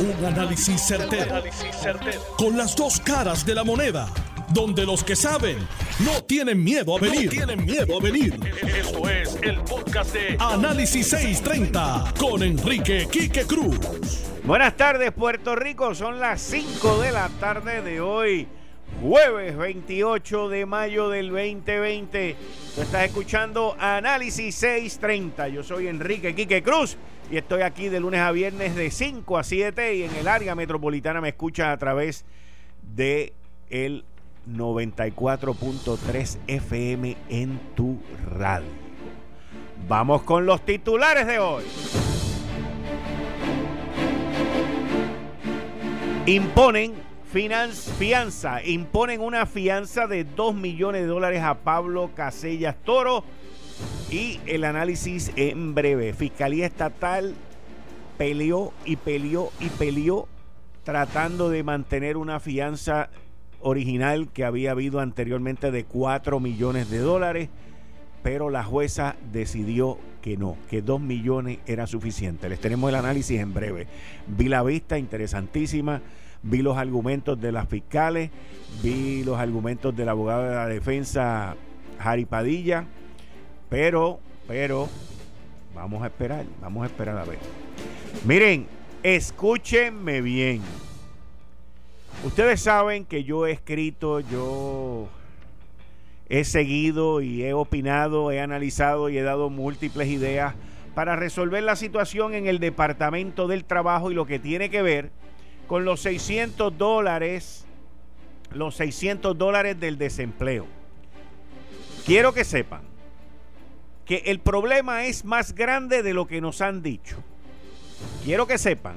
Un análisis certero, Con las dos caras de la moneda. Donde los que saben no tienen miedo a venir. tienen miedo a venir. Esto es el podcast de Análisis 630 con Enrique Quique Cruz. Buenas tardes, Puerto Rico. Son las 5 de la tarde de hoy. Jueves 28 de mayo del 2020. Tú estás escuchando Análisis 630. Yo soy Enrique Quique Cruz y estoy aquí de lunes a viernes de 5 a 7 y en el área metropolitana me escucha a través de el 94.3 FM en tu radio. Vamos con los titulares de hoy. Imponen fianza, imponen una fianza de 2 millones de dólares a Pablo Casellas Toro y el análisis en breve. Fiscalía Estatal peleó y peleó y peleó tratando de mantener una fianza original que había habido anteriormente de 4 millones de dólares, pero la jueza decidió que no, que 2 millones era suficiente. Les tenemos el análisis en breve. Vi la vista, interesantísima, vi los argumentos de las fiscales, vi los argumentos del abogado de la defensa, Jari Padilla pero, pero, vamos a esperar, vamos a esperar a ver. Miren, escúchenme bien. Ustedes saben que yo he escrito, yo he seguido y he opinado, he analizado y he dado múltiples ideas para resolver la situación en el Departamento del Trabajo y lo que tiene que ver con los 600 dólares, los 600 dólares del desempleo. Quiero que sepan que el problema es más grande de lo que nos han dicho. Quiero que sepan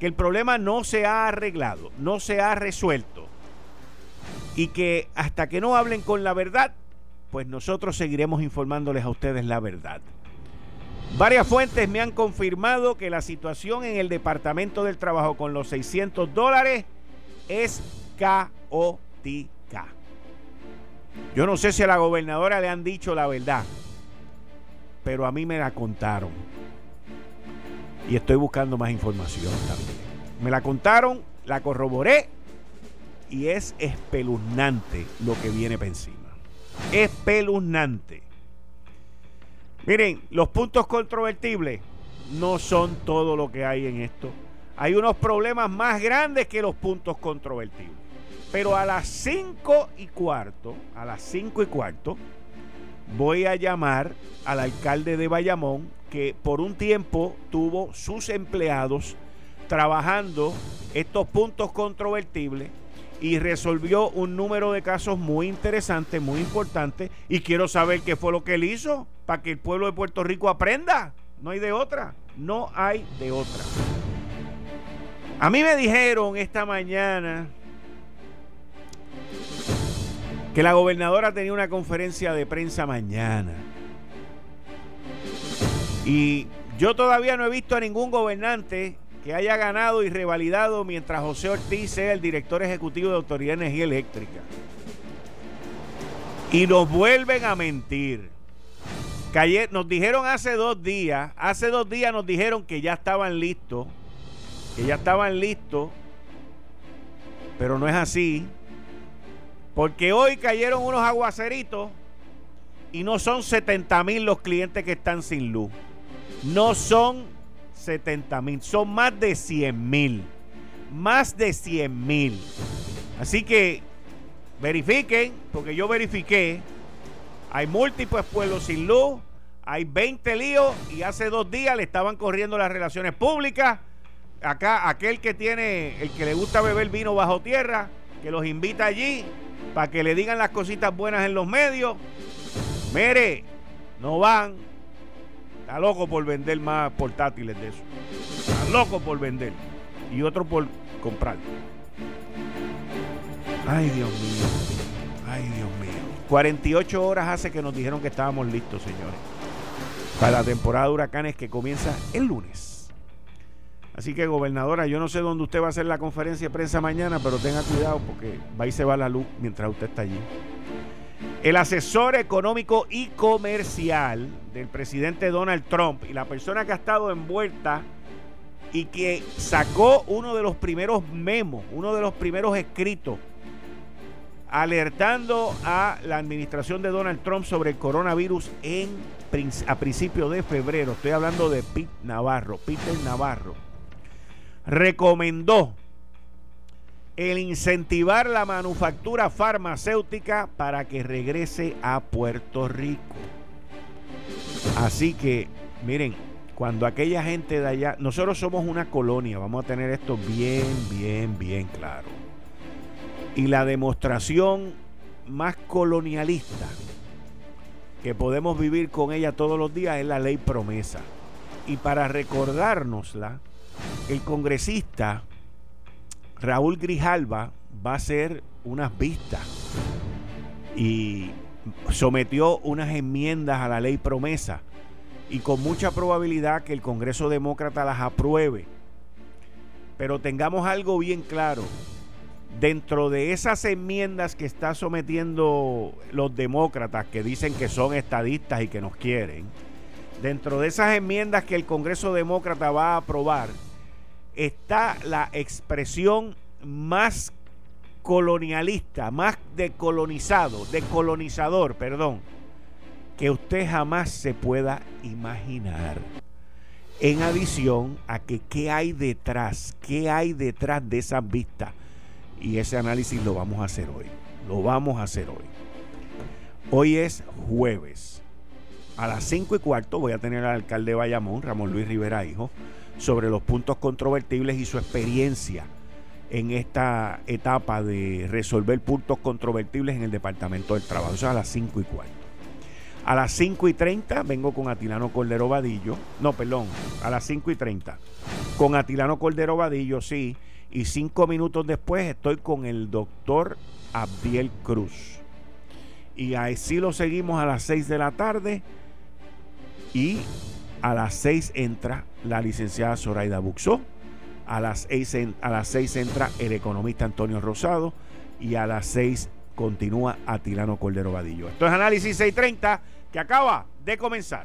que el problema no se ha arreglado, no se ha resuelto. Y que hasta que no hablen con la verdad, pues nosotros seguiremos informándoles a ustedes la verdad. Varias fuentes me han confirmado que la situación en el Departamento del Trabajo con los 600 dólares es caótica. Yo no sé si a la gobernadora le han dicho la verdad, pero a mí me la contaron. Y estoy buscando más información también. Me la contaron, la corroboré y es espeluznante lo que viene para encima. Espeluznante. Miren, los puntos controvertibles no son todo lo que hay en esto. Hay unos problemas más grandes que los puntos controvertibles. Pero a las 5 y cuarto, a las 5 y cuarto, voy a llamar al alcalde de Bayamón que por un tiempo tuvo sus empleados trabajando estos puntos controvertibles y resolvió un número de casos muy interesantes, muy importantes y quiero saber qué fue lo que él hizo para que el pueblo de Puerto Rico aprenda. No hay de otra, no hay de otra. A mí me dijeron esta mañana que la gobernadora tenía una conferencia de prensa mañana. Y yo todavía no he visto a ningún gobernante que haya ganado y revalidado mientras José Ortiz sea el director ejecutivo de Autoridad de Energía Eléctrica. Y nos vuelven a mentir. nos dijeron hace dos días, hace dos días nos dijeron que ya estaban listos, que ya estaban listos, pero no es así. Porque hoy cayeron unos aguaceritos y no son 70 mil los clientes que están sin luz. No son 70 mil, son más de 100 mil. Más de 100 mil. Así que verifiquen, porque yo verifiqué. Hay múltiples pueblos sin luz, hay 20 líos y hace dos días le estaban corriendo las relaciones públicas. Acá, aquel que tiene, el que le gusta beber vino bajo tierra, que los invita allí, para que le digan las cositas buenas en los medios. Mire, no van. Está loco por vender más portátiles de eso. Está loco por vender. Y otro por comprar. Ay, Dios mío. Ay, Dios mío. 48 horas hace que nos dijeron que estábamos listos, señores. Para la temporada de huracanes que comienza el lunes. Así que, gobernadora, yo no sé dónde usted va a hacer la conferencia de prensa mañana, pero tenga cuidado porque va y se va la luz mientras usted está allí. El asesor económico y comercial del presidente Donald Trump y la persona que ha estado envuelta y que sacó uno de los primeros memos, uno de los primeros escritos, alertando a la administración de Donald Trump sobre el coronavirus a principios de febrero. Estoy hablando de Pete Navarro, Peter Navarro. Recomendó el incentivar la manufactura farmacéutica para que regrese a Puerto Rico. Así que, miren, cuando aquella gente de allá, nosotros somos una colonia, vamos a tener esto bien, bien, bien claro. Y la demostración más colonialista que podemos vivir con ella todos los días es la ley promesa. Y para recordárnosla, el congresista Raúl Grijalva va a hacer unas vistas y sometió unas enmiendas a la ley promesa y con mucha probabilidad que el Congreso Demócrata las apruebe. Pero tengamos algo bien claro. Dentro de esas enmiendas que está sometiendo los demócratas, que dicen que son estadistas y que nos quieren, dentro de esas enmiendas que el Congreso Demócrata va a aprobar, está la expresión más colonialista, más decolonizado, decolonizador, perdón, que usted jamás se pueda imaginar. En adición a que qué hay detrás, qué hay detrás de esa vista. Y ese análisis lo vamos a hacer hoy. Lo vamos a hacer hoy. Hoy es jueves. A las 5 y cuarto voy a tener al alcalde de Bayamón, Ramón Luis Rivera Hijo, sobre los puntos controvertibles y su experiencia en esta etapa de resolver puntos controvertibles en el Departamento del Trabajo. Eso es a las 5 y cuarto. A las 5 y 30 vengo con Atilano Cordero Vadillo. No, perdón, a las 5 y 30. Con Atilano Cordero Vadillo, sí. Y cinco minutos después estoy con el doctor Abdiel Cruz. Y así lo seguimos a las 6 de la tarde. Y a las 6 entra la licenciada Zoraida Buxó. A las, 6, a las 6 entra el economista Antonio Rosado. Y a las 6 continúa Atilano Cordero Vadillo. Esto es Análisis 630 que acaba de comenzar.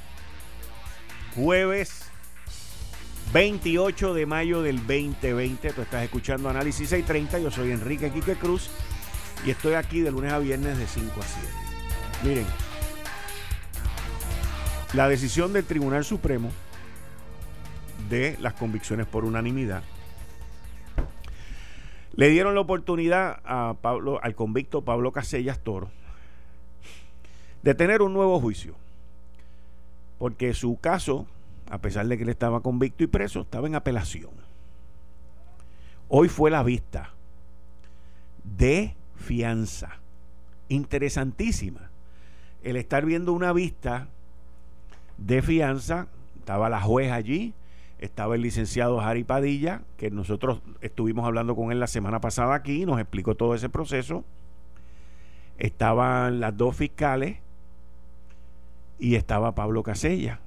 jueves 28 de mayo del 2020. Tú estás escuchando Análisis 630. Yo soy Enrique Quique Cruz y estoy aquí de lunes a viernes de 5 a 7. Miren, la decisión del Tribunal Supremo de las convicciones por unanimidad le dieron la oportunidad a Pablo, al convicto Pablo Casellas Toro de tener un nuevo juicio. Porque su caso a pesar de que él estaba convicto y preso, estaba en apelación. Hoy fue la vista de fianza. Interesantísima. El estar viendo una vista de fianza, estaba la juez allí, estaba el licenciado Jari Padilla, que nosotros estuvimos hablando con él la semana pasada aquí, nos explicó todo ese proceso. Estaban las dos fiscales y estaba Pablo Casella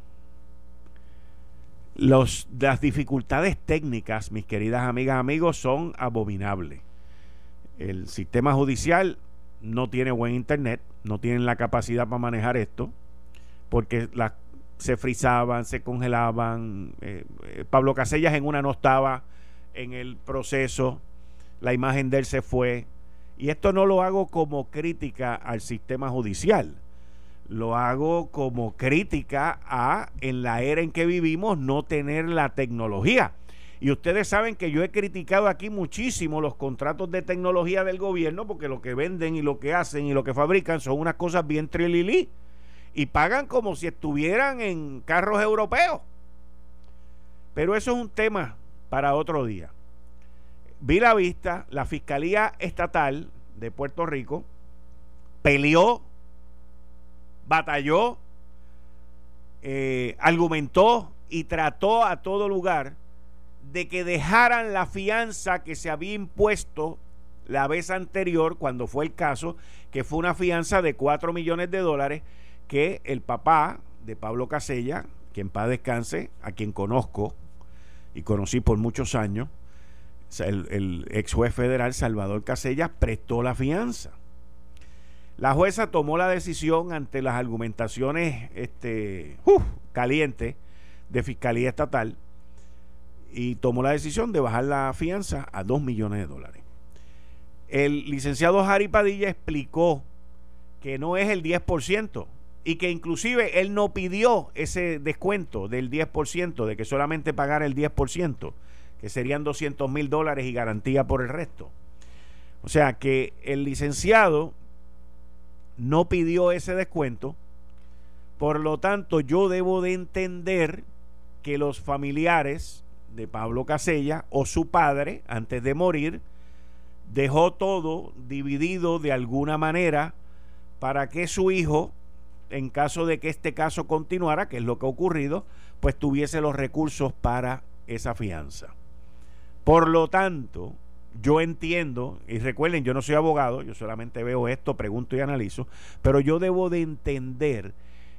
los, las dificultades técnicas, mis queridas amigas, amigos, son abominables. El sistema judicial no tiene buen internet, no tienen la capacidad para manejar esto, porque se frizaban, se congelaban. Eh, eh, Pablo Casellas en una no estaba en el proceso, la imagen de él se fue. Y esto no lo hago como crítica al sistema judicial lo hago como crítica a en la era en que vivimos no tener la tecnología. Y ustedes saben que yo he criticado aquí muchísimo los contratos de tecnología del gobierno porque lo que venden y lo que hacen y lo que fabrican son unas cosas bien trililí y pagan como si estuvieran en carros europeos. Pero eso es un tema para otro día. Vi la vista, la Fiscalía Estatal de Puerto Rico peleó, batalló, eh, argumentó y trató a todo lugar de que dejaran la fianza que se había impuesto la vez anterior, cuando fue el caso, que fue una fianza de 4 millones de dólares que el papá de Pablo Casella, que en paz descanse, a quien conozco y conocí por muchos años, el, el ex juez federal Salvador Casella prestó la fianza. La jueza tomó la decisión ante las argumentaciones este, calientes de Fiscalía Estatal y tomó la decisión de bajar la fianza a 2 millones de dólares. El licenciado Jari Padilla explicó que no es el 10% y que inclusive él no pidió ese descuento del 10%, de que solamente pagara el 10%, que serían 200 mil dólares y garantía por el resto. O sea que el licenciado no pidió ese descuento, por lo tanto yo debo de entender que los familiares de Pablo Casella o su padre, antes de morir, dejó todo dividido de alguna manera para que su hijo, en caso de que este caso continuara, que es lo que ha ocurrido, pues tuviese los recursos para esa fianza. Por lo tanto, yo entiendo, y recuerden, yo no soy abogado, yo solamente veo esto, pregunto y analizo, pero yo debo de entender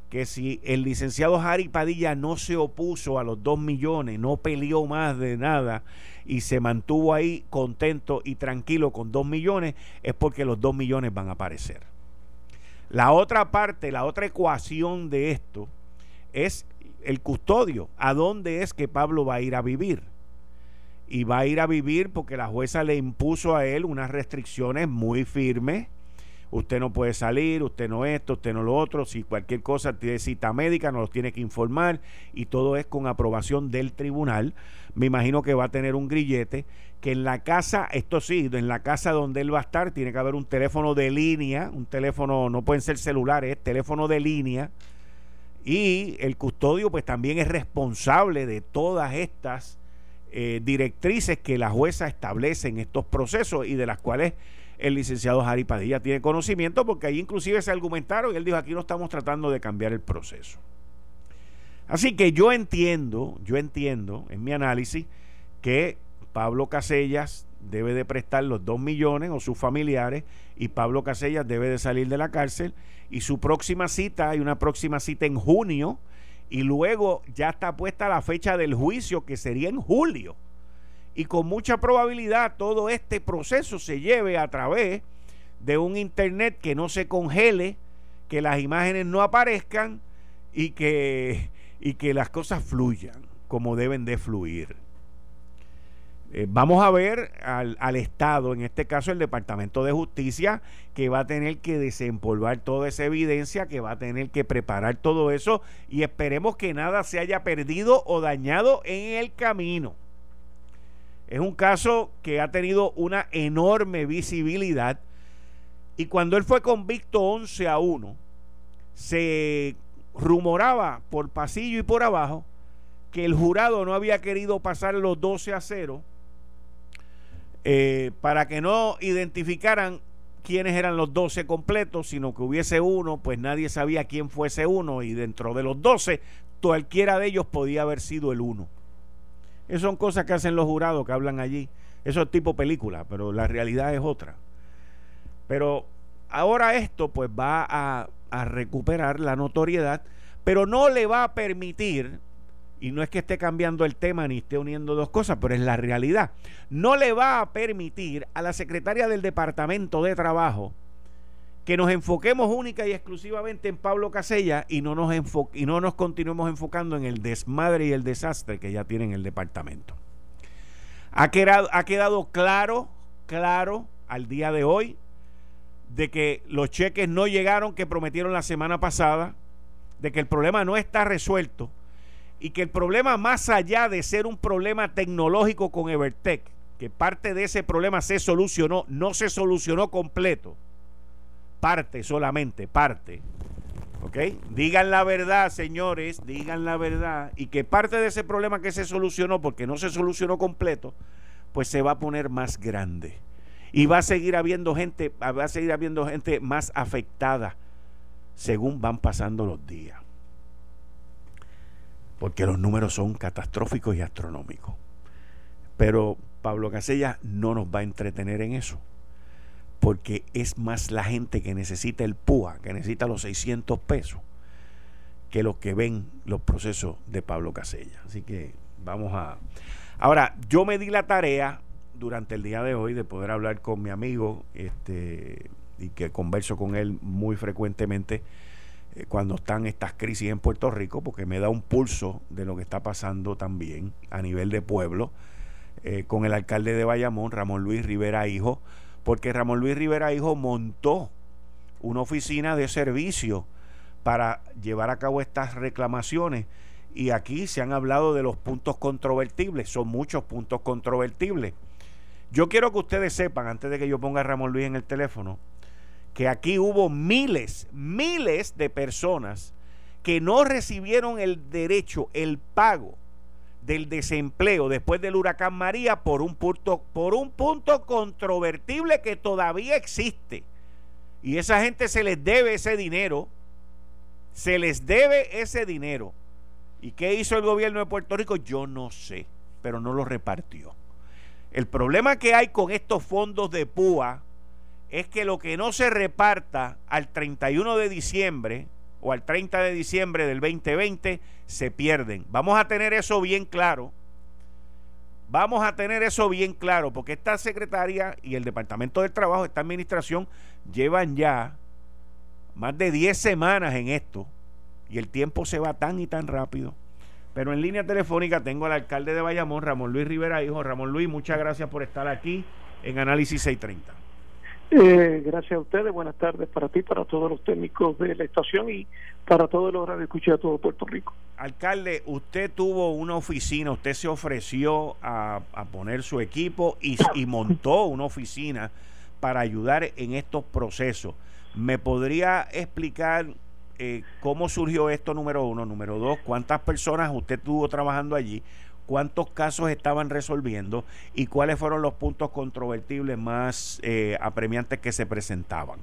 que si el licenciado Jari Padilla no se opuso a los dos millones, no peleó más de nada y se mantuvo ahí contento y tranquilo con dos millones, es porque los dos millones van a aparecer. La otra parte, la otra ecuación de esto es el custodio. ¿A dónde es que Pablo va a ir a vivir? Y va a ir a vivir porque la jueza le impuso a él unas restricciones muy firmes. Usted no puede salir, usted no esto, usted no lo otro. Si cualquier cosa tiene cita médica, nos los tiene que informar y todo es con aprobación del tribunal. Me imagino que va a tener un grillete que en la casa, esto sí, en la casa donde él va a estar, tiene que haber un teléfono de línea, un teléfono, no pueden ser celulares, teléfono de línea. Y el custodio pues también es responsable de todas estas eh, directrices que la jueza establece en estos procesos y de las cuales el licenciado Jari Padilla tiene conocimiento porque ahí inclusive se argumentaron y él dijo aquí no estamos tratando de cambiar el proceso. Así que yo entiendo, yo entiendo en mi análisis que Pablo Casellas debe de prestar los dos millones o sus familiares y Pablo Casellas debe de salir de la cárcel y su próxima cita, hay una próxima cita en junio, y luego ya está puesta la fecha del juicio que sería en julio. Y con mucha probabilidad todo este proceso se lleve a través de un internet que no se congele, que las imágenes no aparezcan y que, y que las cosas fluyan como deben de fluir. Eh, vamos a ver al, al, Estado, en este caso el Departamento de Justicia, que va a tener que desempolvar toda esa evidencia, que va a tener que preparar todo eso y esperemos que nada se haya perdido o dañado en el camino. Es un caso que ha tenido una enorme visibilidad y cuando él fue convicto 11 a 1, se rumoraba por pasillo y por abajo que el jurado no había querido pasar los 12 a 0 eh, para que no identificaran quiénes eran los 12 completos, sino que hubiese uno, pues nadie sabía quién fuese uno y dentro de los 12 cualquiera de ellos podía haber sido el uno. Esas son cosas que hacen los jurados que hablan allí. Eso es tipo película, pero la realidad es otra. Pero ahora esto pues va a, a recuperar la notoriedad, pero no le va a permitir y no es que esté cambiando el tema ni esté uniendo dos cosas, pero es la realidad. No le va a permitir a la secretaria del Departamento de Trabajo que nos enfoquemos única y exclusivamente en Pablo Casella y no nos, y no nos continuemos enfocando en el desmadre y el desastre que ya tiene en el departamento. Ha quedado, ha quedado claro, claro al día de hoy de que los cheques no llegaron que prometieron la semana pasada, de que el problema no está resuelto y que el problema más allá de ser un problema tecnológico con Evertech, que parte de ese problema se solucionó, no se solucionó completo, parte solamente, parte. ¿Ok? Digan la verdad, señores, digan la verdad. Y que parte de ese problema que se solucionó, porque no se solucionó completo, pues se va a poner más grande. Y va a seguir habiendo gente, va a seguir habiendo gente más afectada según van pasando los días. Porque los números son catastróficos y astronómicos. Pero Pablo Casella no nos va a entretener en eso porque es más la gente que necesita el PUA, que necesita los 600 pesos, que los que ven los procesos de Pablo Casella. Así que vamos a... Ahora, yo me di la tarea durante el día de hoy de poder hablar con mi amigo este, y que converso con él muy frecuentemente eh, cuando están estas crisis en Puerto Rico, porque me da un pulso de lo que está pasando también a nivel de pueblo, eh, con el alcalde de Bayamón, Ramón Luis Rivera Hijo, porque Ramón Luis Rivera Hijo montó una oficina de servicio para llevar a cabo estas reclamaciones. Y aquí se han hablado de los puntos controvertibles, son muchos puntos controvertibles. Yo quiero que ustedes sepan, antes de que yo ponga a Ramón Luis en el teléfono, que aquí hubo miles, miles de personas que no recibieron el derecho, el pago del desempleo después del huracán María por un punto, por un punto controvertible que todavía existe. Y esa gente se les debe ese dinero. Se les debe ese dinero. ¿Y qué hizo el gobierno de Puerto Rico? Yo no sé, pero no lo repartió. El problema que hay con estos fondos de PUA es que lo que no se reparta al 31 de diciembre o al 30 de diciembre del 2020 se pierden. Vamos a tener eso bien claro. Vamos a tener eso bien claro, porque esta secretaria y el Departamento del Trabajo, esta administración, llevan ya más de 10 semanas en esto y el tiempo se va tan y tan rápido. Pero en línea telefónica tengo al alcalde de Bayamón, Ramón Luis Rivera, hijo. Ramón Luis, muchas gracias por estar aquí en Análisis 630. Eh, gracias a ustedes, buenas tardes para ti, para todos los técnicos de la estación y para todos los de escucha de todo Puerto Rico. Alcalde, usted tuvo una oficina, usted se ofreció a, poner su equipo y, montó una oficina para ayudar en estos procesos. ¿Me podría explicar eh, cómo surgió esto, número uno? Número dos, ¿cuántas personas usted tuvo trabajando allí? Cuántos casos estaban resolviendo y cuáles fueron los puntos controvertibles más eh, apremiantes que se presentaban.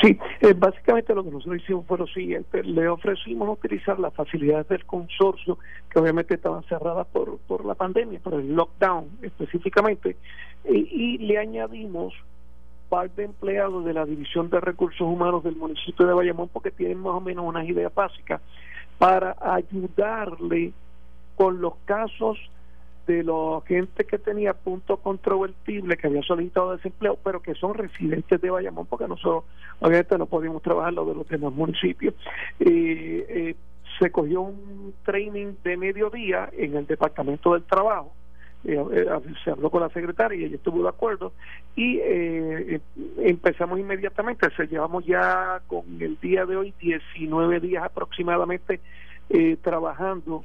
Sí, eh, básicamente lo que nosotros hicimos fue lo siguiente, le ofrecimos utilizar las facilidades del consorcio, que obviamente estaban cerradas por, por la pandemia, por el lockdown específicamente, y, le añadimos par de empleados de la División de Recursos Humanos del municipio de Bayamón, porque tienen más o menos unas ideas básicas, para ayudarle con los casos de la gente que tenía punto controvertible, que había solicitado desempleo, pero que son residentes de Bayamón, porque nosotros obviamente no podíamos trabajar lo de los demás municipios. Eh, se cogió un training de mediodía en el Departamento del Trabajo. Eh, eh, se habló con la secretaria y ella estuvo de acuerdo y empezamos inmediatamente, se llevamos ya con el día de hoy 19 días aproximadamente trabajando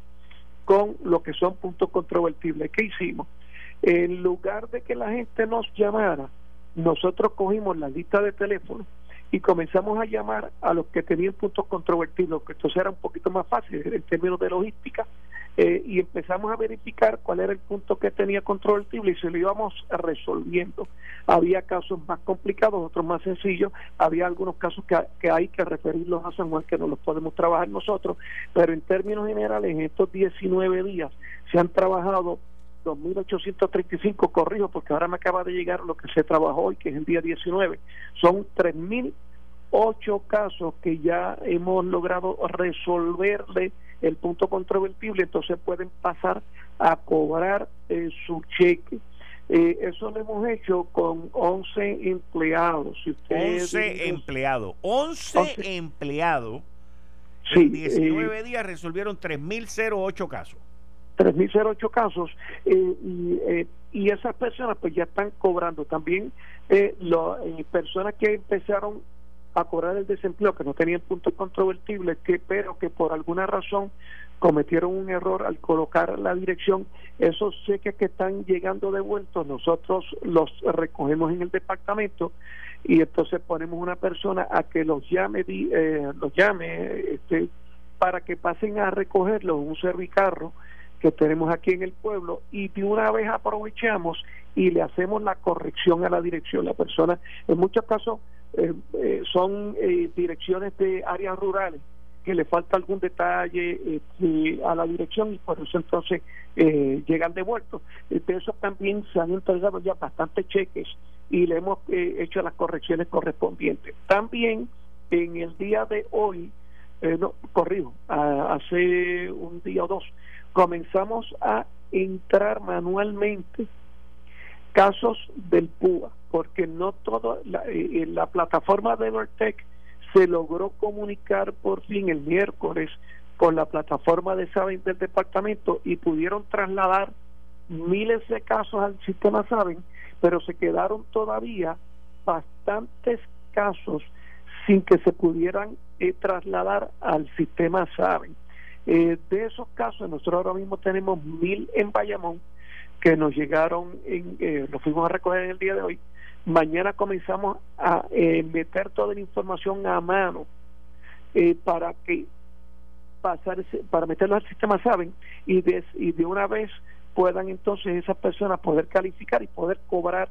con lo que son puntos controvertibles. ¿Qué hicimos? En lugar de que la gente nos llamara, nosotros cogimos la lista de teléfono y comenzamos a llamar a los que tenían puntos controvertidos, que esto era un poquito más fácil en términos de logística, eh, y empezamos a verificar cuál era el punto que tenía controvertible y se lo íbamos resolviendo. Había casos más complicados, otros más sencillos, había algunos casos que, que hay que referirlos a San Juan que no los podemos trabajar nosotros, pero en términos generales en estos 19 días se han trabajado 2.835, corrijo, porque ahora me acaba de llegar lo que se trabajó hoy, que es el día 19. Son 3.008 casos que ya hemos logrado resolverle el punto controvertible, entonces pueden pasar a cobrar eh, su cheque. Eh, eso lo hemos hecho con 11 empleados. Si 11 empleados. 11, empleados. Sí, en 19 eh, días resolvieron 3.008 casos. 3.008 casos eh, y, eh, y esas personas pues ya están cobrando. También eh, eh, personas que empezaron a cobrar el desempleo que no tenían puntos controvertibles que pero que por alguna razón cometieron un error al colocar la dirección esos cheques que están llegando devueltos nosotros los recogemos en el departamento y entonces ponemos una persona a que los llame, eh, los llame este, para que pasen a recogerlo un servicarro que tenemos aquí en el pueblo y de una vez aprovechamos y le hacemos la corrección a la dirección. La persona, en muchos casos, eh, eh, son eh, direcciones de áreas rurales que le falta algún detalle a la dirección y por eso entonces llegan devueltos. De eso también se han entregado ya bastantes cheques y le hemos hecho las correcciones correspondientes. También en el día de hoy, no, corrijo, hace un día o dos, comenzamos a entrar manualmente casos del PUA, porque no todo, la, eh, la plataforma de Evertech se logró comunicar por fin el miércoles con la plataforma de Saben del departamento y pudieron trasladar miles de casos al sistema Saben, pero se quedaron todavía bastantes casos sin que se pudieran eh, trasladar al sistema Saben. Eh, de esos casos, nosotros ahora mismo tenemos mil en Bayamón que nos llegaron, en, eh, los fuimos a recoger en el día de hoy. Mañana comenzamos a eh, meter toda la información a mano eh, para que pasar para meterlo al sistema saben y de, y de una vez puedan entonces esas personas poder calificar y poder cobrar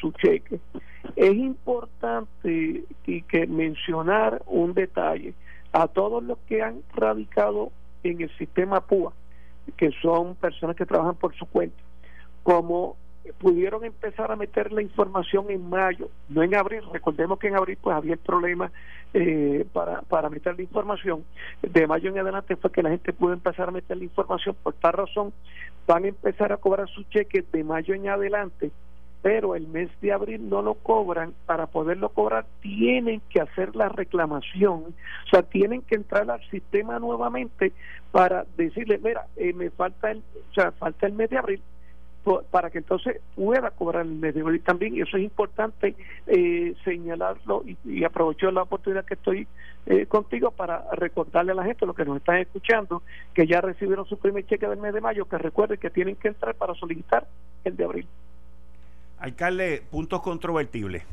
su cheque. Es importante que mencionar un detalle a todos los que han radicado en el sistema PUA, que son personas que trabajan por su cuenta, como pudieron empezar a meter la información en mayo, no en abril, recordemos que en abril pues había el problema eh, para, para meter la información, de mayo en adelante fue que la gente pudo empezar a meter la información, por tal razón van a empezar a cobrar sus cheques de mayo en adelante pero el mes de abril no lo cobran, para poderlo cobrar tienen que hacer la reclamación, o sea, tienen que entrar al sistema nuevamente para decirle, mira, eh, me falta el, o sea, falta el mes de abril, para que entonces pueda cobrar el mes de abril también, y eso es importante eh, señalarlo y, aprovecho la oportunidad que estoy eh, contigo para recordarle a la gente, los que nos están escuchando, que ya recibieron su primer cheque del mes de mayo, que recuerden que tienen que entrar para solicitar el de abril. Alcalde, puntos controvertibles.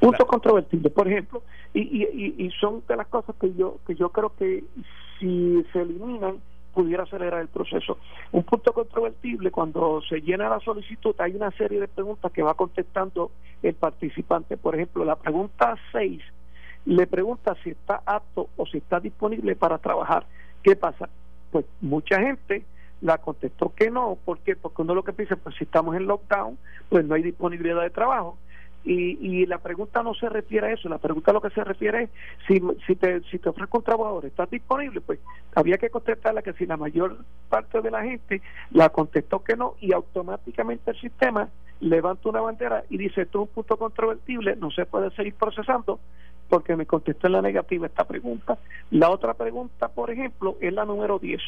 Puntos controvertibles, por ejemplo, y, y, y, son de las cosas que yo que yo creo que si se eliminan pudiera acelerar el proceso. Un punto controvertible, cuando se llena la solicitud, hay una serie de preguntas que va contestando el participante. Por ejemplo, la pregunta 6 le pregunta si está apto o si está disponible para trabajar. ¿Qué pasa? Pues mucha gente la contestó que no, ¿por qué? Porque uno lo que dice, pues si estamos en lockdown, pues no hay disponibilidad de trabajo. Y, y la pregunta no se refiere a eso, la pregunta a lo que se refiere es si, si, te, si te ofrezco un trabajador, ¿estás disponible? Pues había que contestarla que si la mayor parte de la gente la contestó que no y automáticamente el sistema levanta una bandera y dice esto es un punto controvertible, no se puede seguir procesando porque me contestó en la negativa esta pregunta. La otra pregunta, por ejemplo, es la número 10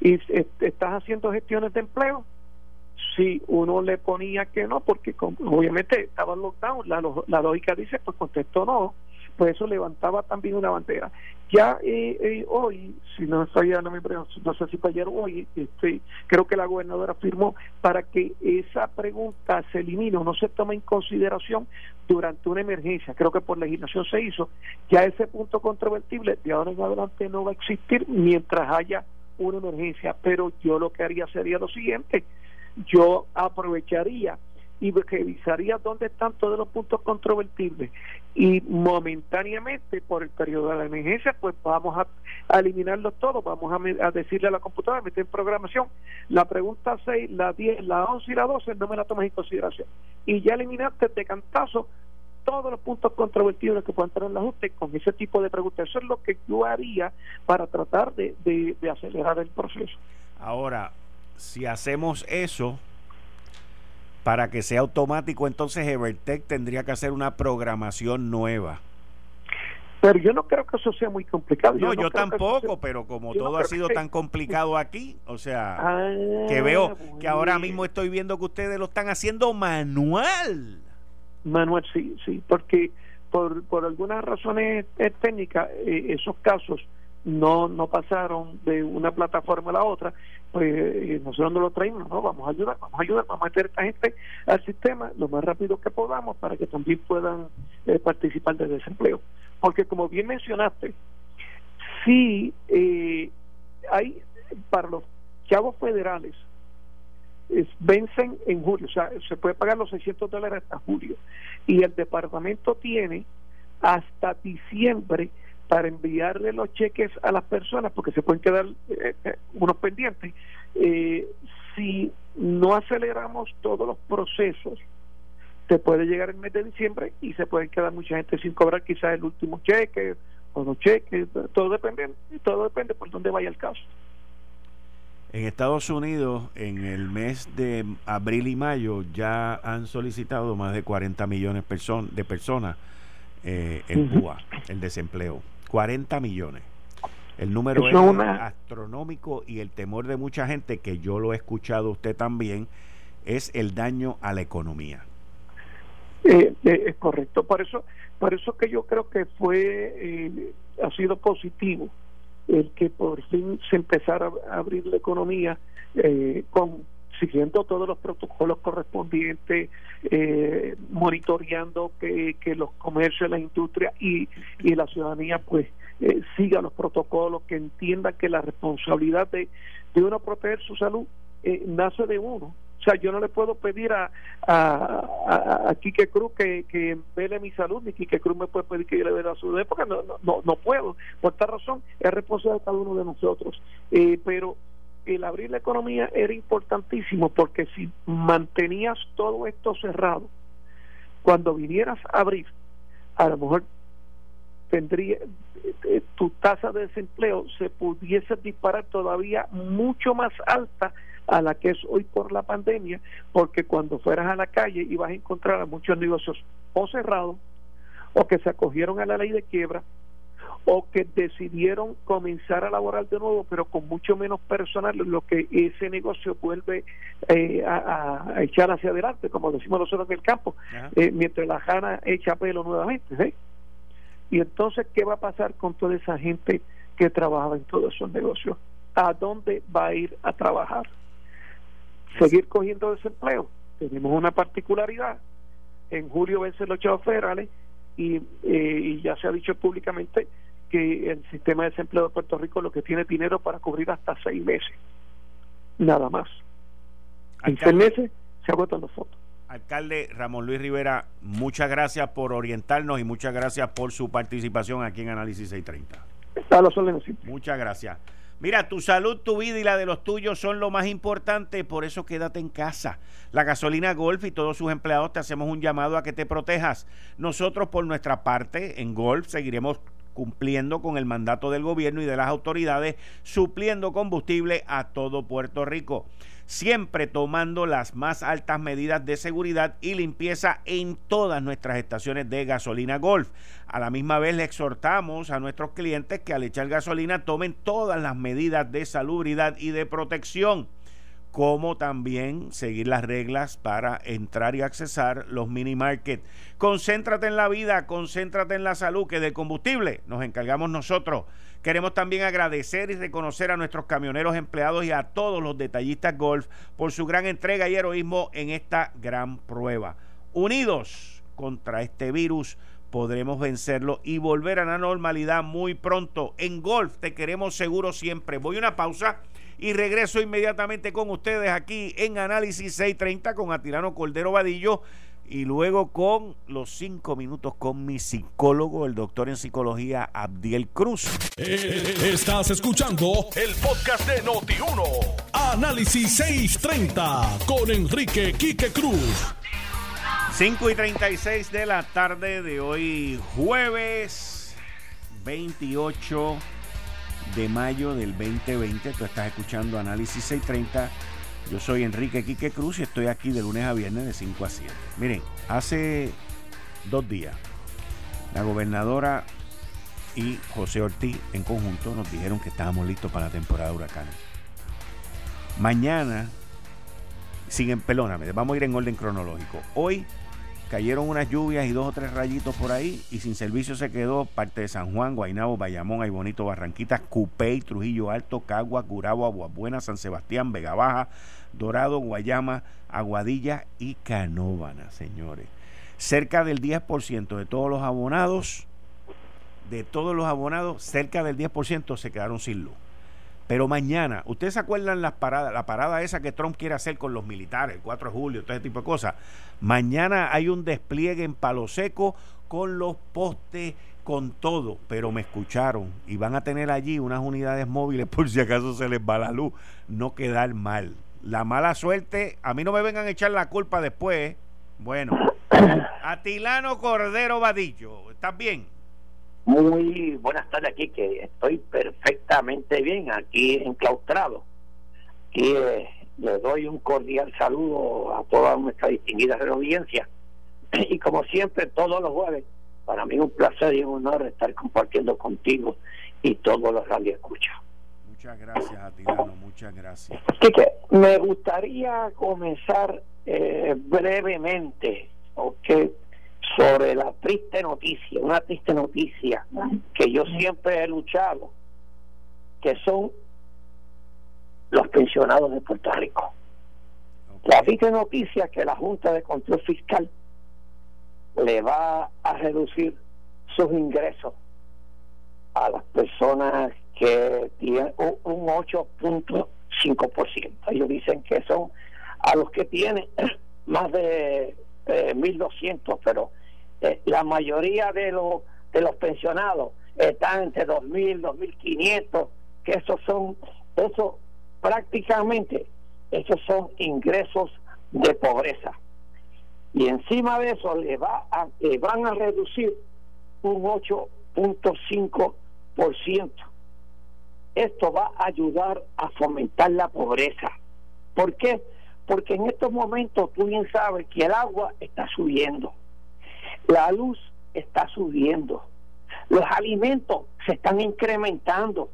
y estás haciendo gestiones de empleo si uno le ponía que no porque obviamente estaba en lockdown la, la lógica dice pues contestó no pues eso levantaba también una bandera. Ya eh, eh, hoy si no estoy no, me, no sé si fue ayer o hoy este, creo que la gobernadora firmó para que esa pregunta se elimine o no se tome en consideración durante una emergencia creo que por legislación se hizo ya ese punto controvertible de ahora en adelante no va a existir mientras haya una emergencia, pero yo lo que haría sería lo siguiente, yo aprovecharía y revisaría dónde están todos los puntos controvertibles y momentáneamente por el periodo de la emergencia pues vamos a, eliminarlos todos, vamos a, decirle a la computadora, meter en programación la pregunta 6, la 10, la 11 y la 12 no me la tomas en consideración y ya eliminaste de cantazo todos los puntos controvertidos que puedan tener la gente con ese tipo de preguntas. Eso es lo que yo haría para tratar de, de, acelerar el proceso. Ahora, si hacemos eso, para que sea automático, entonces Evertech tendría que hacer una programación nueva. Pero yo no creo que eso sea muy complicado. No, yo, tampoco, pero como todo ha sido tan complicado aquí, o sea, ah, que veo que ahora mismo estoy viendo que ustedes lo están haciendo manual. Manuel, sí, sí, porque por, por algunas razones técnicas eh, esos casos no no pasaron de una plataforma a la otra, pues eh, nosotros no lo traemos, no, vamos a ayudar, vamos a ayudar, vamos a meter a esta gente al sistema lo más rápido que podamos para que también puedan eh, participar del desempleo. Porque como bien mencionaste, sí eh, hay para los chavos federales vencen en julio, o sea, se puede pagar los 600 dólares hasta julio. Y el departamento tiene hasta diciembre para enviarle los cheques a las personas porque se pueden quedar eh, eh, unos pendientes. Eh, si no aceleramos todos los procesos se puede llegar el mes de diciembre y se puede quedar mucha gente sin cobrar quizás el último cheque o los cheques todo depende todo depende por dónde vaya el caso en Estados Unidos, en el mes de abril y mayo, ya han solicitado más de 40 millones de personas eh, en Cuba el desempleo. 40 millones. El número es, astronómico y el temor de mucha gente, que yo lo he escuchado usted también, es el daño a la economía. Eh, eh, es correcto. Por eso, por eso que yo creo que fue, ha sido positivo el que por fin se empezara a abrir la economía eh, con siguiendo todos los protocolos correspondientes, eh, monitoreando que, que, los comercios, la industria y, y la ciudadanía pues eh, siga los protocolos, que entienda que la responsabilidad de, de uno proteger su salud eh, nace de uno o sea, yo no le puedo pedir a, a, a, Quique Cruz que, que vele mi salud, ni Quique Cruz me puede pedir que yo le vea su porque no, no, no puedo. Por esta razón, es responsabilidad de cada uno de nosotros. Eh, pero el abrir la economía era importantísimo porque si mantenías todo esto cerrado, cuando vinieras a abrir, a lo mejor tendría eh, eh, tu tasa de desempleo se pudiese disparar todavía mucho más alta a la que es hoy por la pandemia, porque cuando fueras a la calle ibas a encontrar a muchos negocios o cerrados, o que se acogieron a la ley de quiebra, o que decidieron comenzar a laborar de nuevo, pero con mucho menos personal, lo que ese negocio vuelve eh, a, echar hacia adelante, como decimos nosotros en el campo, eh, mientras la jana echa pelo nuevamente. Y entonces, ¿qué va a pasar con toda esa gente que trabajaba en todos esos negocios? ¿A dónde va a ir a trabajar? Seguir cogiendo desempleo. Tenemos una particularidad. En julio vencen los chavos federales y, eh, y ya se ha dicho públicamente que el sistema de desempleo de Puerto Rico lo que tiene dinero para cubrir hasta seis meses. Nada más. En seis meses se agotan los fondos. Alcalde Ramón Luis Rivera, muchas gracias por orientarnos y muchas gracias por su participación aquí en Análisis 630. A los. Muchas gracias. Mira, tu salud, tu vida y la de los tuyos son lo más importante, por eso quédate en casa. La gasolina Golf y todos sus empleados te hacemos un llamado a que te protejas. Nosotros por nuestra parte en Golf seguiremos cumpliendo con el mandato del gobierno y de las autoridades, supliendo combustible a todo Puerto Rico siempre tomando las más altas medidas de seguridad y limpieza en todas nuestras estaciones de gasolina Golf. A la misma vez le exhortamos a nuestros clientes que al echar gasolina tomen todas las medidas de salubridad y de protección como también seguir las reglas para entrar y accesar los mini market. Concéntrate en la vida, concéntrate en la salud, que del combustible nos encargamos nosotros. Queremos también agradecer y reconocer a nuestros camioneros empleados y a todos los detallistas golf por su gran entrega y heroísmo en esta gran prueba. Unidos contra este virus podremos vencerlo y volver a la normalidad muy pronto. En golf te queremos seguro siempre. Voy a una pausa y regreso inmediatamente con ustedes aquí en Análisis 630 con Atilano Cordero Vadillo y luego con los cinco minutos con mi psicólogo, el doctor en psicología Abdiel Cruz. Eh, estás escuchando el podcast de Noti1. Análisis 630 con Enrique Quique Cruz. 5 y 36 de la tarde de hoy, jueves 28 de mayo del 2020. Tú estás escuchando Análisis 630 yo soy Enrique Quique Cruz y estoy aquí de lunes a viernes de 5 a 7. Miren, hace dos días la gobernadora y José Ortiz en conjunto nos dijeron que estábamos listos para la temporada de huracanes. Mañana, siguen, pelóname, vamos a ir en orden cronológico. Hoy cayeron unas lluvias y dos o tres rayitos por ahí y sin servicio se quedó parte de San Juan, Guaynabo, Bayamón, Ay Bonito, Barranquitas, Cupey, Trujillo Alto, Cagua, Curabo, Aguabuena, San Sebastián, Vega Baja, Dorado, Guayama, Aguadilla y Canóvana, señores. Cerca del 10% de todos los abonados, de todos los abonados, cerca del 10% se quedaron sin luz. Pero mañana, ¿ustedes se acuerdan las paradas, la parada esa que Trump quiere hacer con los militares, el 4 de julio, todo ese tipo de cosas? Mañana hay un despliegue en Palo Seco con los postes, con todo, pero me escucharon y van a tener allí unas unidades móviles por si acaso se les va la luz, no quedar mal. La mala suerte, a mí no me vengan a echar la culpa después. Bueno, Atilano Cordero Vadillo, ¿estás bien? Muy buenas tardes aquí, que estoy perfectamente bien aquí enclaustrado. Y eh, le doy un cordial saludo a toda nuestra distinguida audiencia. Y como siempre, todos los jueves, para mí es un placer y un honor estar compartiendo contigo y todos los escucha Muchas gracias, Atilano, muchas gracias. Así que me gustaría comenzar eh, brevemente, ¿ok? Sobre la triste noticia, una triste noticia que yo siempre he luchado, que son los pensionados de Puerto Rico. La triste noticia es que la Junta de Control Fiscal le va a reducir sus ingresos a las personas que tienen un 8.5%. Ellos dicen que son a los que tienen más de 1.200, eh, pero eh, la mayoría de los de los pensionados están entre 2.000, 2.500, que esos son, eso prácticamente, esos son ingresos de pobreza. Y encima de eso le, va a, le van a reducir un 8.5%. Esto va a ayudar a fomentar la pobreza. ¿Por qué? Porque en estos momentos tú bien sabes que el agua está subiendo la luz está subiendo. Los alimentos se están incrementando.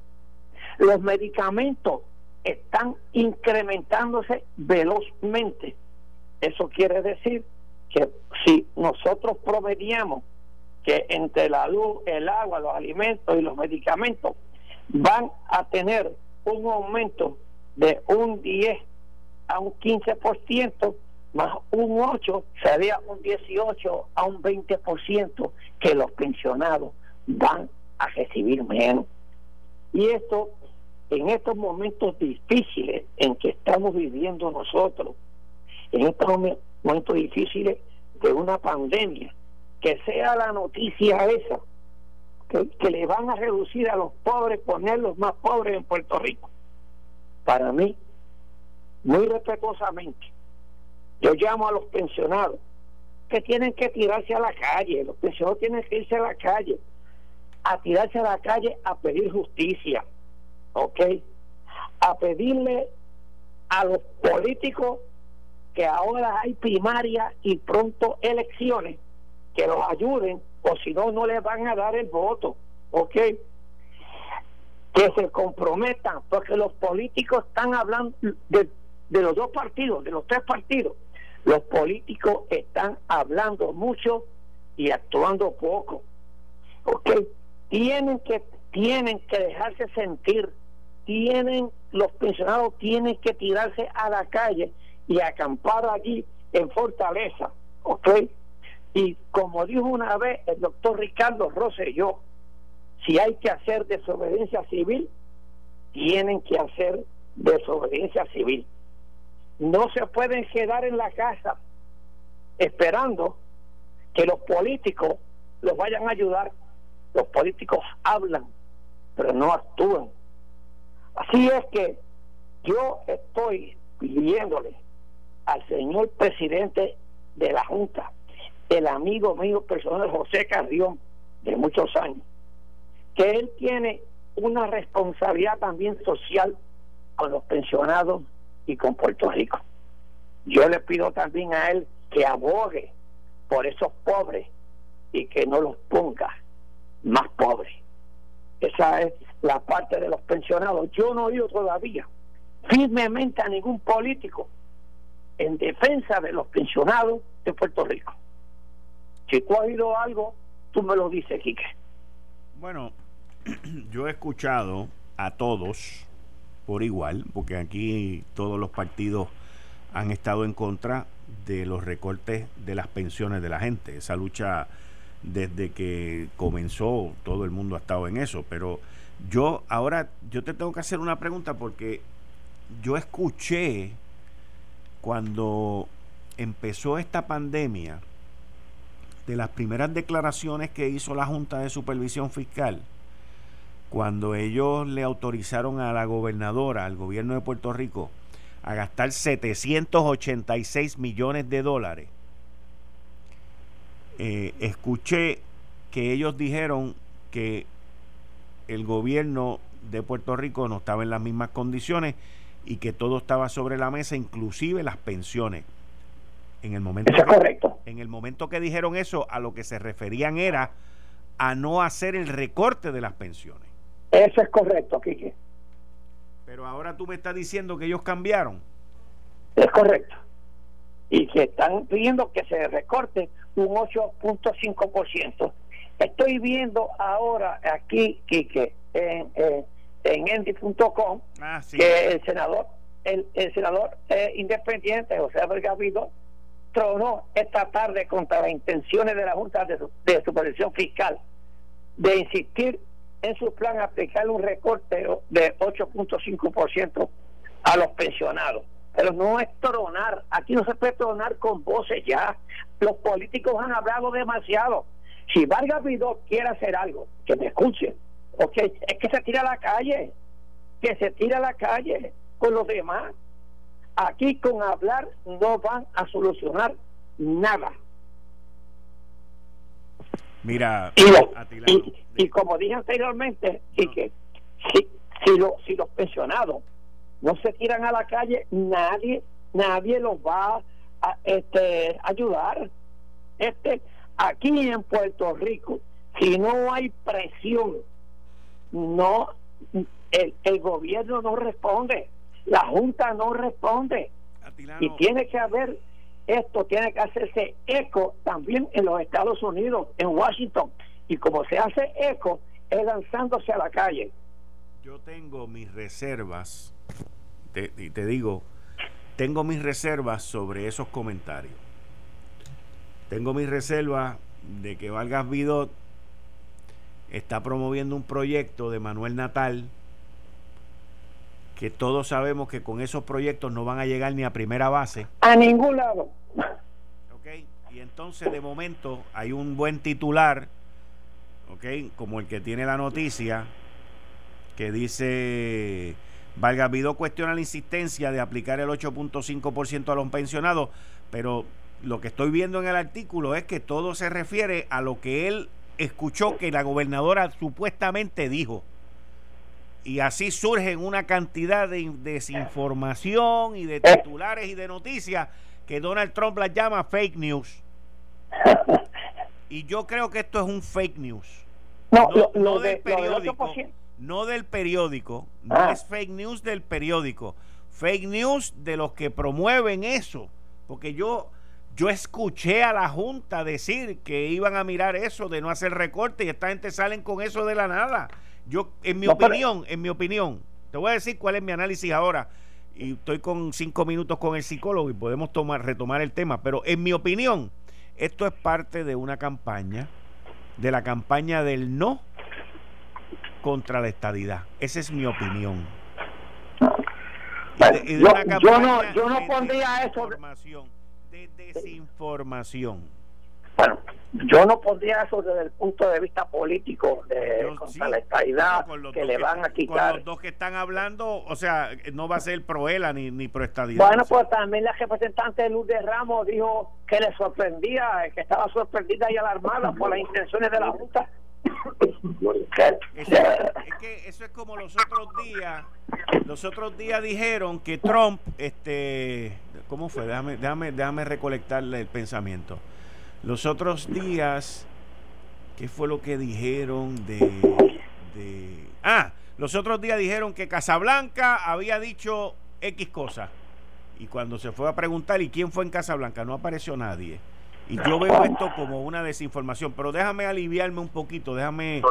Los medicamentos están incrementándose velozmente. Eso quiere decir que si nosotros promediamos que entre la luz, el agua, los alimentos y los medicamentos van a tener un aumento de un 10 a un 15%, más un 8 sería un 18 a un 20% que los pensionados van a recibir menos. Y esto, en estos momentos difíciles en que estamos viviendo nosotros, en estos momentos difíciles de una pandemia, que sea la noticia esa, que, le van a reducir a los pobres, ponerlos más pobres en Puerto Rico. Para mí, muy respetuosamente, yo llamo a los pensionados que tienen que tirarse a la calle, los pensionados tienen que irse a la calle, a tirarse a la calle a pedir justicia, ¿ok? A pedirle a los políticos que ahora hay primaria y pronto elecciones, que los ayuden, o si no, no les van a dar el voto, ¿ok? Que se comprometan, porque los políticos están hablando de, de los dos partidos, de los tres partidos, los políticos están hablando mucho y actuando poco. ¿Ok? Tienen que, tienen que dejarse sentir, tienen, los pensionados tienen que tirarse a la calle y acampar allí en Fortaleza. ¿Ok? Y como dijo una vez el doctor Ricardo Rosselló, si hay que hacer desobediencia civil, tienen que hacer desobediencia civil no se pueden quedar en la casa esperando que los políticos los vayan a ayudar. Los políticos hablan, pero no actúan. Así es que yo estoy pidiéndole al señor presidente de la Junta, el amigo mío personal José Carrión, de muchos años, que él tiene una responsabilidad también social con los pensionados y con Puerto Rico. Yo le pido también a él que abogue por esos pobres y que no los ponga más pobres. Esa es la parte de los pensionados. Yo no he oído todavía firmemente a ningún político en defensa de los pensionados de Puerto Rico. Si tú has oído algo, tú me lo dices, Quique. Bueno, yo he escuchado a todos por igual, porque aquí todos los partidos han estado en contra de los recortes de las pensiones de la gente. Esa lucha desde que comenzó, todo el mundo ha estado en eso, pero yo ahora yo te tengo que hacer una pregunta porque yo escuché cuando empezó esta pandemia de las primeras declaraciones que hizo la Junta de Supervisión Fiscal cuando ellos le autorizaron a la gobernadora, al gobierno de Puerto Rico, a gastar 786 millones de dólares, eh, escuché que ellos dijeron que el gobierno de Puerto Rico no estaba en las mismas condiciones y que todo estaba sobre la mesa, inclusive las pensiones. En el momento correcto. En el momento que dijeron eso, a lo que se referían era a no hacer el recorte de las pensiones. Eso es correcto, Quique. Pero ahora tú me estás diciendo que ellos cambiaron. Es correcto. Y que están pidiendo que se recorte un 8.5%. Estoy viendo ahora aquí, Quique, en, en, en endy.com, ah, que el senador, el, senador eh, independiente, José Gavido, tronó esta tarde contra las intenciones de la Junta de, de Supervisión Fiscal de insistir en su plan aplicar un recorte de 8.5% a los pensionados. Pero no es tronar, aquí no se puede tronar con voces ya. Los políticos han hablado demasiado. Si Vargas Vidó quiere hacer algo, que me escuche, ok, es que se tira a la calle, que se tira a la calle con los demás. Aquí con hablar no van a solucionar nada. Mira, y, como dije anteriormente, y que si, si, si los pensionados no se tiran a la calle, nadie nadie los va a este, ayudar. Este, aquí en Puerto Rico, si no hay presión, no el, el gobierno no responde, la Junta no responde. Y tiene que haber esto tiene que hacerse eco también en los Estados Unidos, en Washington. Y como se hace eco, es lanzándose a la calle. Yo tengo mis reservas, te, y te digo, tengo mis reservas sobre esos comentarios. Tengo mis reservas de que Vargas Vidot está promoviendo un proyecto de Manuel Natal que todos sabemos que con esos proyectos no van a llegar ni a primera base. A ningún lado. Ok, y entonces de momento hay un buen titular, ok, como el que tiene la noticia, que dice, Vargas Vidó cuestiona la insistencia de aplicar el 8.5% a los pensionados, pero lo que estoy viendo en el artículo es que todo se refiere a lo que él escuchó que la gobernadora supuestamente dijo y así surgen una cantidad de desinformación y de titulares y de noticias que Donald Trump las llama fake news. Y yo creo que esto es un fake news. No, no, del periódico. No del periódico. No ah. es fake news del periódico. Fake news de los que promueven eso. Porque yo, yo escuché a la Junta decir que iban a mirar eso de no hacer recorte y esta gente salen con eso de la nada. Yo, en mi opinión, en mi opinión, te voy a decir cuál es mi análisis ahora. Y estoy con cinco minutos con el psicólogo y podemos tomar, retomar el tema. Pero en mi opinión, esto es parte de una campaña, de la campaña del no contra la estadidad. Esa es mi opinión. yo, no, yo no pondría eso. De desinformación. Bueno, yo no pondría eso desde el punto de vista político de contra la estadidad que le van a quitar. Con los dos que están hablando, o sea, no va a ser pro ELA ni, ni pro estadidad. Bueno, pues también la representante Luz de Ramos dijo que le sorprendía, que estaba sorprendida y alarmada por las intenciones de la Junta. es que eso es como los otros días, los otros días dijeron que Trump, este, ¿cómo fue? Déjame, déjame, déjame recolectarle el pensamiento los otros días, ¿qué fue lo que dijeron de, de... Ah, los otros días dijeron que Casablanca había dicho X cosa. Y cuando se fue a preguntar, ¿y quién fue en Casablanca? No apareció nadie. Y yo veo esto como una desinformación, pero déjame aliviarme un poquito, déjame,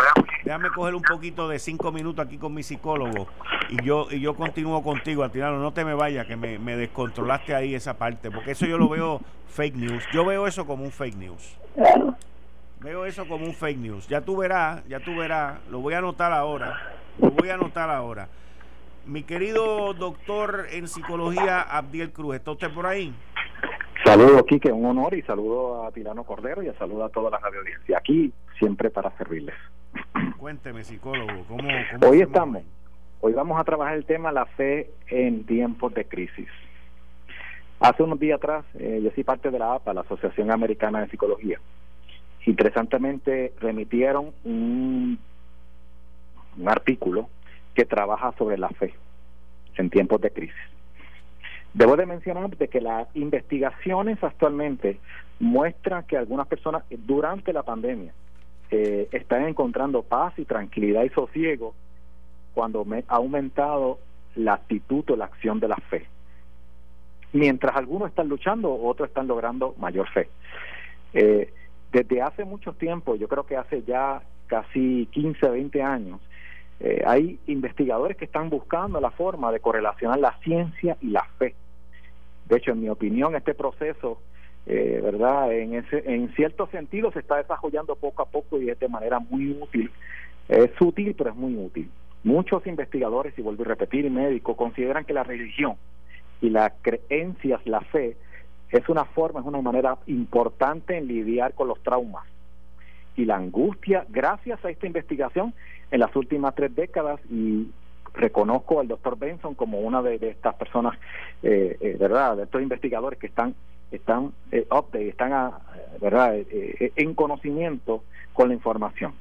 déjame coger un poquito de cinco minutos aquí con mi psicólogo y yo y yo continúo contigo, Atilano, no te me vayas, que me, me descontrolaste ahí esa parte, porque eso yo lo veo fake news, yo veo eso como un fake news. Veo eso como un fake news. Ya tú verás, ya tú verás, lo voy a anotar ahora, lo voy a anotar ahora. Mi querido doctor en psicología Abdiel Cruz, ¿está usted por ahí? Saludo, Quique, un honor y saludo a Tirano Cordero y a saludo a toda la radio audiencia. Aquí siempre para servirles. Cuénteme, psicólogo, ¿cómo, hoy estamos? Hoy vamos a trabajar el tema la fe en tiempos de crisis. Hace unos días atrás, eh, yo soy parte de la APA, la Asociación Americana de Psicología. Interesantemente, remitieron un, un artículo que trabaja sobre la fe en tiempos de crisis. Debo de mencionar de que las investigaciones actualmente muestran que algunas personas durante la pandemia eh, están encontrando paz y tranquilidad y sosiego cuando ha aumentado la actitud o la acción de la fe. Mientras algunos están luchando, otros están logrando mayor fe. Eh, desde hace mucho tiempo, yo creo que hace ya casi 15, 20 años, eh, hay investigadores que están buscando la forma de correlacionar la ciencia y la fe. De hecho, en mi opinión, este proceso, eh, ¿verdad? En, ese, en cierto sentido se está desarrollando poco a poco y de manera muy útil. Es sutil, pero es muy útil. Muchos investigadores, y vuelvo a repetir, médicos, consideran que la religión y las creencias, la fe, es una forma, es una manera importante en lidiar con los traumas y la angustia. Gracias a esta investigación, en las últimas tres décadas, y reconozco al doctor Benson como una de, estas personas, eh, eh, ¿verdad?, de estos investigadores que están están eh, update, están, a, ¿verdad?, eh, en conocimiento con la información.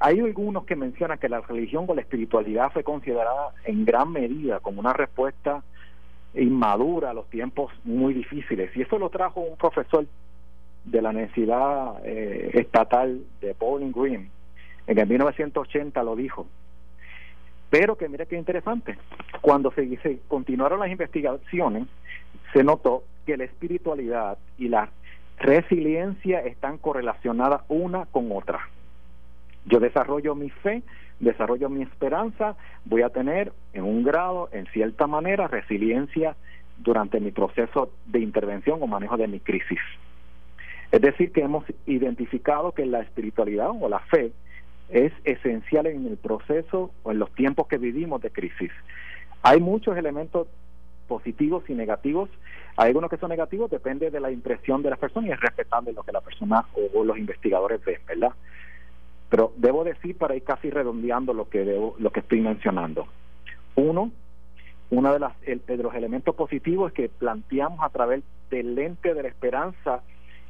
hay algunos que mencionan que la religión o la espiritualidad fue considerada en gran medida como una respuesta inmadura a los tiempos muy difíciles. Y eso lo trajo un profesor de la Universidad Estatal de Bowling Green, en el 1980 lo dijo. Pero que mire qué interesante, cuando se, se continuaron las investigaciones, se notó que la espiritualidad y la resiliencia están correlacionadas una con otra. Yo desarrollo mi fe, desarrollo mi esperanza, voy a tener en un grado, en cierta manera, resiliencia durante mi proceso de intervención o manejo de mi crisis. Es decir, que hemos identificado que la espiritualidad o la fe es esencial en el proceso o en los tiempos que vivimos de crisis. Hay muchos elementos positivos y negativos. Hay algunos que son negativos, depende de la impresión de las personas y es respetable lo que la persona o, los investigadores ven, ¿verdad? Pero debo decir, para ir casi redondeando lo que, debo, lo que estoy mencionando. Uno, uno de, las, de los elementos positivos es que planteamos a través del lente de la esperanza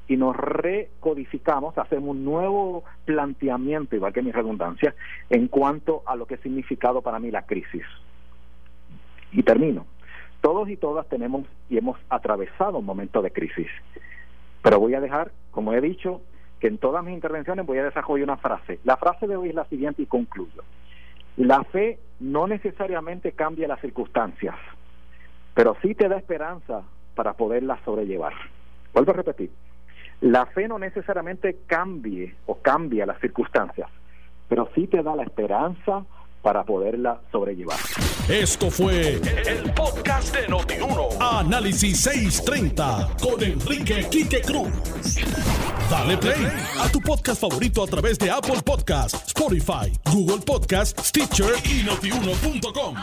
y nos recodificamos, hacemos un nuevo planteamiento, igual que mi redundancia, en cuanto a lo que ha significado para mí la crisis. Y termino. Todos y todas tenemos y hemos atravesado un momento de crisis. Pero voy a dejar, como he dicho, que en todas mis intervenciones voy a desarrollar una frase. La frase de hoy es la siguiente y concluyo. La fe no necesariamente cambia las circunstancias, pero sí te da esperanza para poderlas sobrellevar. Vuelvo a repetir. La fe no necesariamente cambie o cambia las circunstancias, pero sí te da la esperanza para poderla sobrellevar. Esto fue el, podcast de Notiuno. Análisis 630 con Enrique Quique Cruz. Dale play a tu podcast favorito a través de Apple Podcasts, Spotify, Google Podcasts, Stitcher y notiuno.com.